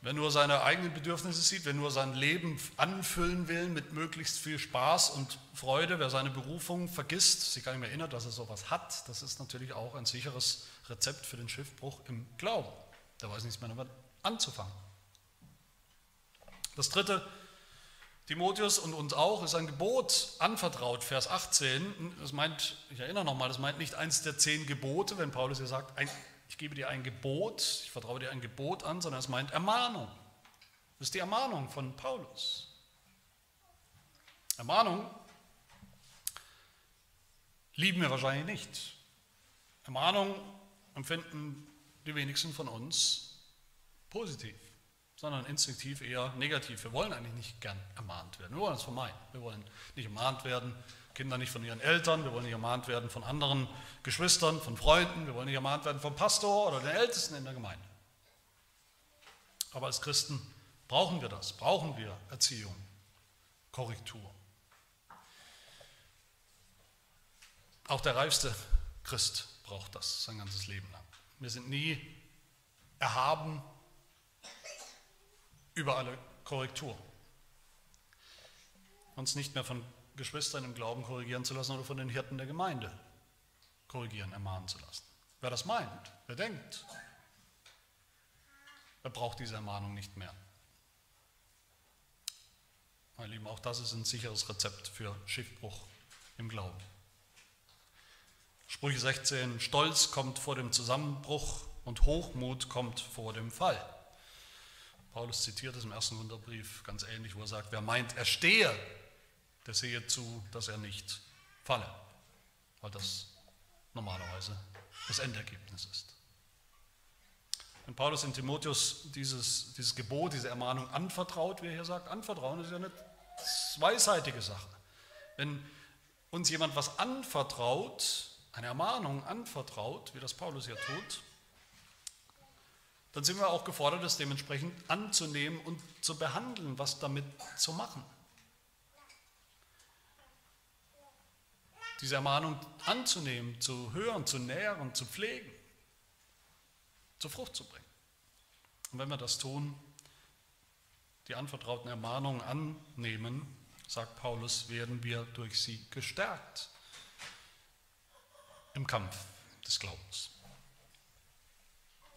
wer nur seine eigenen Bedürfnisse sieht, wer nur sein Leben anfüllen will mit möglichst viel Spaß und Freude, wer seine Berufung vergisst, sich gar nicht mehr erinnert, dass er sowas hat, das ist natürlich auch ein sicheres Rezept für den Schiffbruch im Glauben. Der weiß nichts mehr damit anzufangen. Das dritte, Timotheus und uns auch ist ein Gebot anvertraut, Vers 18. Das meint, ich erinnere nochmal, das meint nicht eins der zehn Gebote, wenn Paulus hier sagt, ein, ich gebe dir ein Gebot, ich vertraue dir ein Gebot an, sondern es meint Ermahnung. Das ist die Ermahnung von Paulus. Ermahnung lieben wir wahrscheinlich nicht. Ermahnung empfinden die wenigsten von uns positiv sondern instinktiv eher negativ. Wir wollen eigentlich nicht gern ermahnt werden. Wir wollen es vermeiden. Wir wollen nicht ermahnt werden, Kinder nicht von ihren Eltern, wir wollen nicht ermahnt werden von anderen Geschwistern, von Freunden, wir wollen nicht ermahnt werden vom Pastor oder den Ältesten in der Gemeinde. Aber als Christen brauchen wir das, brauchen wir Erziehung, Korrektur. Auch der reifste Christ braucht das sein ganzes Leben lang. Wir sind nie erhaben über alle Korrektur. Uns nicht mehr von Geschwistern im Glauben korrigieren zu lassen oder von den Hirten der Gemeinde korrigieren, ermahnen zu lassen. Wer das meint, wer denkt, wer braucht diese Ermahnung nicht mehr. Meine Lieben, auch das ist ein sicheres Rezept für Schiffbruch im Glauben. Sprüche 16, Stolz kommt vor dem Zusammenbruch und Hochmut kommt vor dem Fall. Paulus zitiert es im ersten Wunderbrief ganz ähnlich, wo er sagt, wer meint, er stehe, der sehe zu, dass er nicht falle, weil das normalerweise das Endergebnis ist. Wenn Paulus in Timotheus dieses, dieses Gebot, diese Ermahnung anvertraut, wie er hier sagt, anvertrauen ist ja eine zweiseitige Sache. Wenn uns jemand was anvertraut, eine Ermahnung anvertraut, wie das Paulus hier tut, dann sind wir auch gefordert, das dementsprechend anzunehmen und zu behandeln, was damit zu machen. Diese Ermahnung anzunehmen, zu hören, zu nähren, zu pflegen, zur Frucht zu bringen. Und wenn wir das tun, die anvertrauten Ermahnungen annehmen, sagt Paulus, werden wir durch sie gestärkt im Kampf des Glaubens.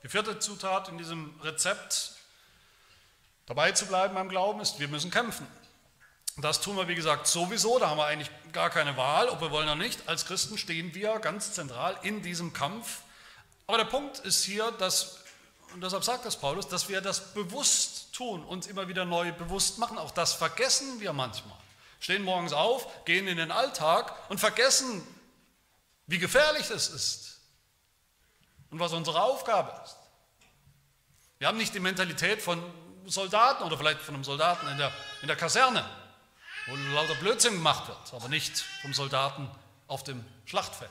Die vierte Zutat in diesem Rezept, dabei zu bleiben beim Glauben, ist, wir müssen kämpfen. Das tun wir, wie gesagt, sowieso, da haben wir eigentlich gar keine Wahl, ob wir wollen oder nicht. Als Christen stehen wir ganz zentral in diesem Kampf. Aber der Punkt ist hier, dass, und deshalb sagt das Paulus, dass wir das bewusst tun, uns immer wieder neu bewusst machen. Auch das vergessen wir manchmal. Stehen morgens auf, gehen in den Alltag und vergessen, wie gefährlich es ist und was unsere Aufgabe ist. Wir haben nicht die Mentalität von Soldaten oder vielleicht von einem Soldaten in der, in der Kaserne, wo lauter Blödsinn gemacht wird, aber nicht vom Soldaten auf dem Schlachtfeld.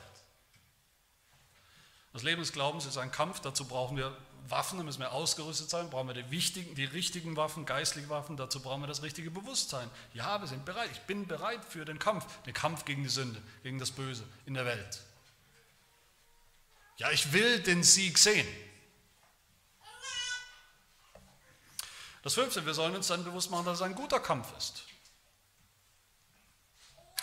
Das Leben des Glaubens ist ein Kampf, dazu brauchen wir Waffen, da müssen wir ausgerüstet sein, brauchen wir die, wichtigen, die richtigen Waffen, geistliche Waffen, dazu brauchen wir das richtige Bewusstsein. Ja, wir sind bereit, ich bin bereit für den Kampf, den Kampf gegen die Sünde, gegen das Böse in der Welt. Ja, ich will den Sieg sehen. Das fünfte, wir sollen uns dann bewusst machen, dass es ein guter Kampf ist.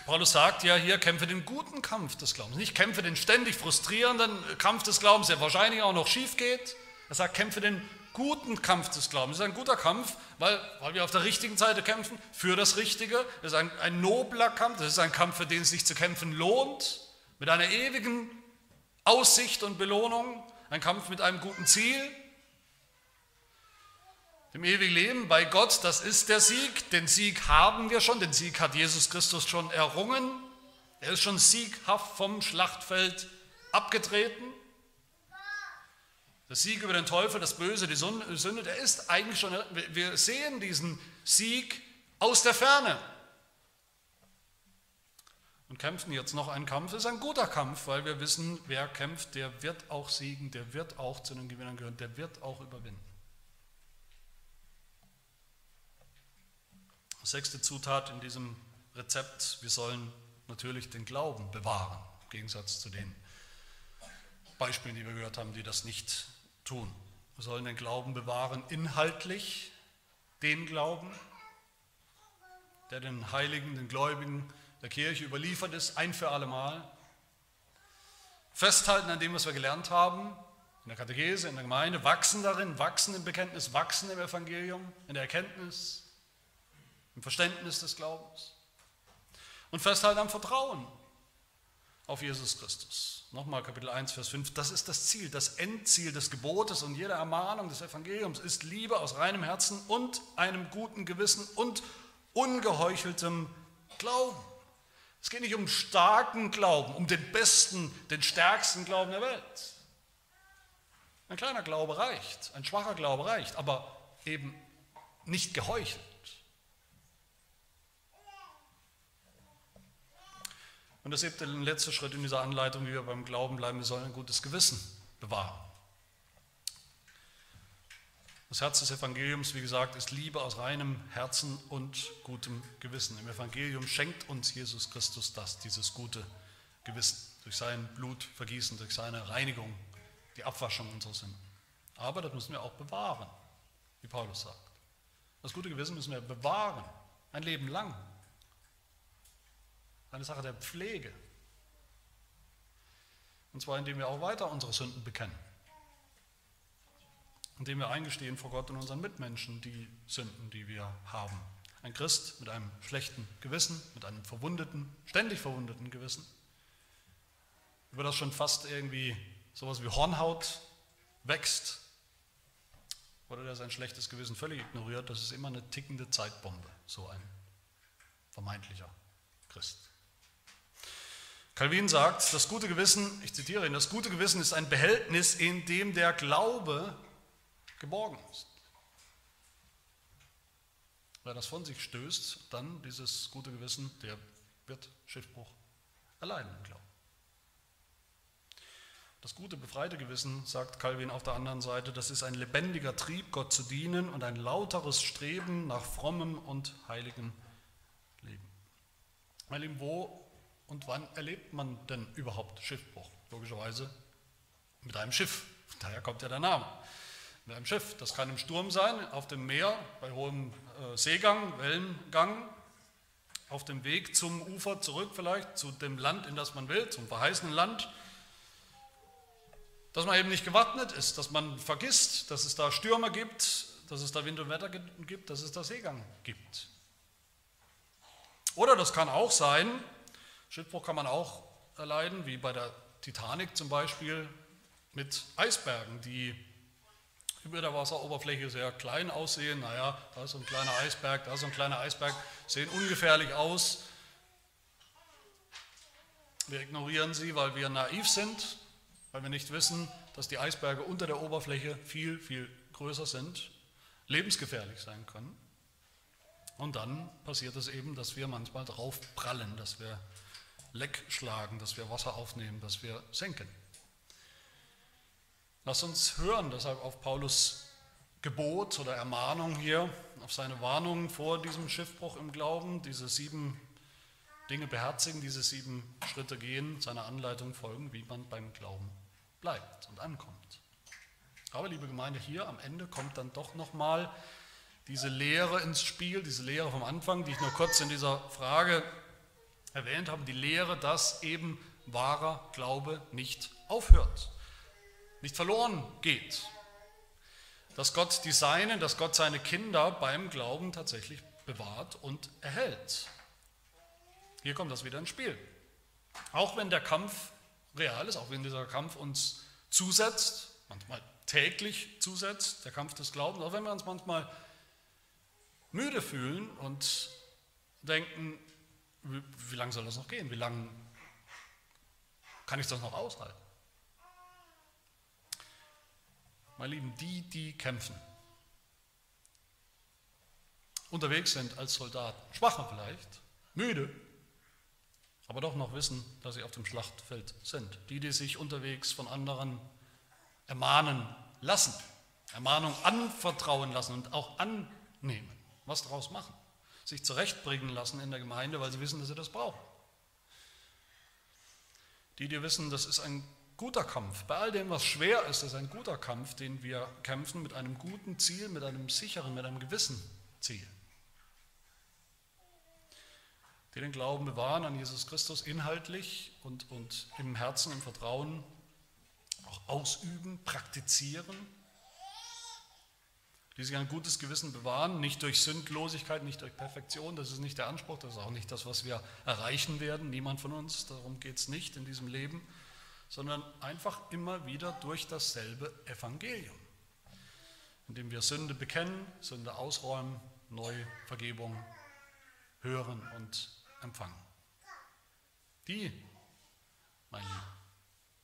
Paulus sagt ja hier, kämpfe den guten Kampf des Glaubens. Nicht kämpfe den ständig frustrierenden Kampf des Glaubens, der wahrscheinlich auch noch schief geht. Er sagt, kämpfe den guten Kampf des Glaubens. Das ist ein guter Kampf, weil, weil wir auf der richtigen Seite kämpfen, für das Richtige. Das ist ein, ein nobler Kampf, das ist ein Kampf, für den es sich zu kämpfen lohnt, mit einer ewigen Aussicht und Belohnung, ein Kampf mit einem guten Ziel, dem ewigen Leben bei Gott, das ist der Sieg. Den Sieg haben wir schon, den Sieg hat Jesus Christus schon errungen. Er ist schon sieghaft vom Schlachtfeld abgetreten. Der Sieg über den Teufel, das Böse, die Sünde, der ist eigentlich schon, wir sehen diesen Sieg aus der Ferne und kämpfen jetzt noch einen Kampf. Ist ein guter Kampf, weil wir wissen, wer kämpft, der wird auch siegen, der wird auch zu den Gewinnern gehören, der wird auch überwinden. Sechste Zutat in diesem Rezept, wir sollen natürlich den Glauben bewahren, im Gegensatz zu den Beispielen, die wir gehört haben, die das nicht tun. Wir sollen den Glauben bewahren, inhaltlich den Glauben, der den Heiligen, den Gläubigen der Kirche überliefert ist, ein für alle Mal. Festhalten an dem, was wir gelernt haben, in der Katechese, in der Gemeinde, wachsen darin, wachsen im Bekenntnis, wachsen im Evangelium, in der Erkenntnis, im Verständnis des Glaubens. Und festhalten am Vertrauen auf Jesus Christus. Nochmal Kapitel 1, Vers 5. Das ist das Ziel, das Endziel des Gebotes und jeder Ermahnung des Evangeliums ist Liebe aus reinem Herzen und einem guten Gewissen und ungeheucheltem Glauben. Es geht nicht um starken Glauben, um den besten, den stärksten Glauben der Welt. Ein kleiner Glaube reicht, ein schwacher Glaube reicht, aber eben nicht geheuchelt. Und das ist eben der letzte Schritt in dieser Anleitung, wie wir beim Glauben bleiben. Wir sollen ein gutes Gewissen bewahren. Das Herz des Evangeliums, wie gesagt, ist Liebe aus reinem Herzen und gutem Gewissen. Im Evangelium schenkt uns Jesus Christus das, dieses gute Gewissen, durch sein Blut vergießen, durch seine Reinigung, die Abwaschung unserer Sünden. Aber das müssen wir auch bewahren, wie Paulus sagt. Das gute Gewissen müssen wir bewahren, ein Leben lang eine Sache der Pflege. Und zwar indem wir auch weiter unsere Sünden bekennen. Indem wir eingestehen vor Gott und unseren Mitmenschen die Sünden, die wir haben. Ein Christ mit einem schlechten Gewissen, mit einem verwundeten, ständig verwundeten Gewissen, über das schon fast irgendwie sowas wie Hornhaut wächst, oder der sein schlechtes Gewissen völlig ignoriert, das ist immer eine tickende Zeitbombe, so ein vermeintlicher Christ. Calvin sagt, das gute Gewissen, ich zitiere ihn, das gute Gewissen ist ein Behältnis, in dem der Glaube geborgen ist. Wer das von sich stößt, dann dieses gute Gewissen, der wird Schiffbruch erleiden im. Das gute, befreite Gewissen, sagt Calvin auf der anderen Seite, das ist ein lebendiger Trieb, Gott zu dienen und ein lauteres Streben nach frommem und heiligem Leben. Meine Lieben, wo und wann erlebt man denn überhaupt Schiffbruch? Logischerweise mit einem Schiff. Daher kommt ja der Name. Mit einem Schiff. Das kann im Sturm sein, auf dem Meer, bei hohem äh, Seegang, Wellengang, auf dem Weg zum Ufer zurück vielleicht, zu dem Land, in das man will, zum verheißenen Land dass man eben nicht gewappnet ist, dass man vergisst, dass es da Stürme gibt, dass es da Wind und Wetter gibt, dass es da Seegang gibt. Oder das kann auch sein, Schiffbruch kann man auch erleiden, wie bei der Titanic zum Beispiel, mit Eisbergen, die über der Wasseroberfläche sehr klein aussehen. Naja, da ist so ein kleiner Eisberg, da ist so ein kleiner Eisberg, sehen ungefährlich aus. Wir ignorieren sie, weil wir naiv sind, weil wir nicht wissen, dass die Eisberge unter der Oberfläche viel, viel größer sind, lebensgefährlich sein können. Und dann passiert es eben, dass wir manchmal drauf prallen, dass wir Leck schlagen, dass wir Wasser aufnehmen, dass wir senken. Lass uns hören deshalb auf Paulus Gebot oder Ermahnung hier, auf seine Warnung vor diesem Schiffbruch im Glauben, diese sieben Dinge beherzigen, diese sieben Schritte gehen, seiner Anleitung folgen, wie man beim Glauben bleibt und ankommt. Aber liebe Gemeinde, hier am Ende kommt dann doch nochmal diese Lehre ins Spiel, diese Lehre vom Anfang, die ich nur kurz in dieser Frage erwähnt habe, die Lehre, dass eben wahrer Glaube nicht aufhört, nicht verloren geht. Dass Gott die Seinen, dass Gott seine Kinder beim Glauben tatsächlich bewahrt und erhält. Hier kommt das wieder ins Spiel. Auch wenn der Kampf real ist, auch wenn dieser Kampf uns zusetzt, manchmal täglich zusetzt, der Kampf des Glaubens, auch wenn wir uns manchmal müde fühlen und denken, wie, wie lange soll das noch gehen? Wie lange kann ich das noch aushalten? Meine Lieben, die, die kämpfen, unterwegs sind als Soldaten, schwacher vielleicht, müde, aber doch noch wissen, dass sie auf dem Schlachtfeld sind. Die, die sich unterwegs von anderen ermahnen lassen, Ermahnung anvertrauen lassen und auch annehmen, was daraus machen, sich zurechtbringen lassen in der Gemeinde, weil sie wissen, dass sie das brauchen. Die, die wissen, das ist ein guter Kampf. Bei all dem, was schwer ist, ist ein guter Kampf, den wir kämpfen mit einem guten Ziel, mit einem sicheren, mit einem gewissen Ziel die den Glauben bewahren an Jesus Christus inhaltlich und, und im Herzen, im Vertrauen auch ausüben, praktizieren, die sich ein gutes Gewissen bewahren, nicht durch Sündlosigkeit, nicht durch Perfektion, das ist nicht der Anspruch, das ist auch nicht das, was wir erreichen werden, niemand von uns, darum geht es nicht in diesem Leben, sondern einfach immer wieder durch dasselbe Evangelium, indem wir Sünde bekennen, Sünde ausräumen, neue Vergebung hören und empfangen. Die, mein Lieben,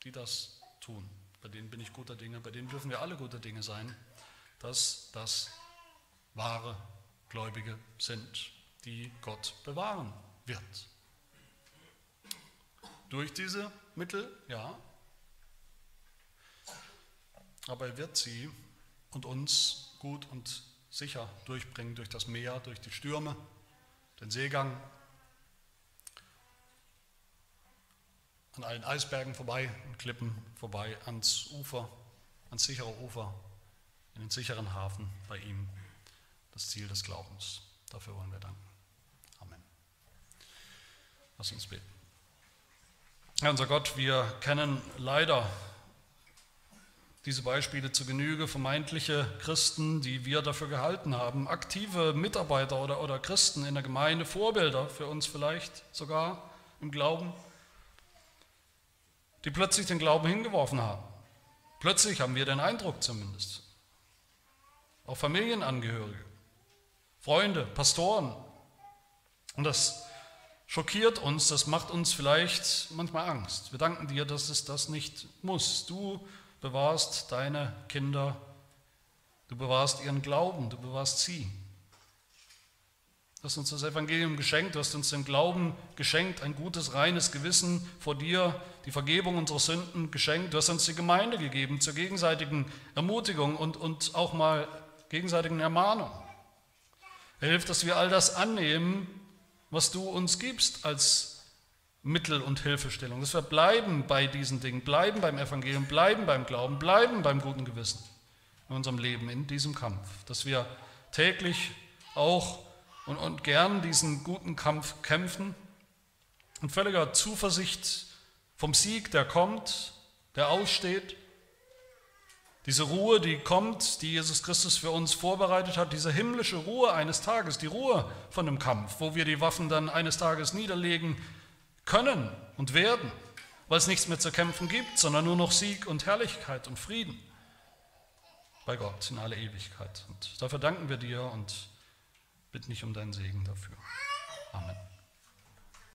die das tun, bei denen bin ich guter Dinge, bei denen dürfen wir alle guter Dinge sein, dass das wahre Gläubige sind, die Gott bewahren wird. Durch diese Mittel, ja, aber er wird sie und uns gut und sicher durchbringen durch das Meer, durch die Stürme, den Seegang, an allen Eisbergen vorbei und Klippen vorbei, ans Ufer, ans sichere Ufer, in den sicheren Hafen bei ihm, das Ziel des Glaubens. Dafür wollen wir danken. Amen. Lass uns beten. Herr unser Gott, wir kennen leider diese Beispiele zu Genüge, vermeintliche Christen, die wir dafür gehalten haben, aktive Mitarbeiter oder, oder Christen in der Gemeinde, Vorbilder für uns vielleicht sogar im Glauben, die plötzlich den Glauben hingeworfen haben. Plötzlich haben wir den Eindruck zumindest. Auch Familienangehörige, Freunde, Pastoren. Und das schockiert uns, das macht uns vielleicht manchmal Angst. Wir danken dir, dass es das nicht muss. Du bewahrst deine Kinder, du bewahrst ihren Glauben, du bewahrst sie. Du hast uns das Evangelium geschenkt, du hast uns den Glauben geschenkt, ein gutes, reines Gewissen vor dir, die Vergebung unserer Sünden geschenkt. Du hast uns die Gemeinde gegeben zur gegenseitigen Ermutigung und, und auch mal gegenseitigen Ermahnung. Hilf, dass wir all das annehmen, was du uns gibst als Mittel und Hilfestellung. Dass wir bleiben bei diesen Dingen, bleiben beim Evangelium, bleiben beim Glauben, bleiben beim guten Gewissen in unserem Leben, in diesem Kampf. Dass wir täglich auch und, und gern diesen guten Kampf kämpfen und völliger Zuversicht vom Sieg, der kommt, der aussteht. Diese Ruhe, die kommt, die Jesus Christus für uns vorbereitet hat, diese himmlische Ruhe eines Tages, die Ruhe von dem Kampf, wo wir die Waffen dann eines Tages niederlegen können und werden, weil es nichts mehr zu kämpfen gibt, sondern nur noch Sieg und Herrlichkeit und Frieden bei Gott in alle Ewigkeit. Und dafür danken wir dir und bitten dich um deinen Segen dafür. Amen.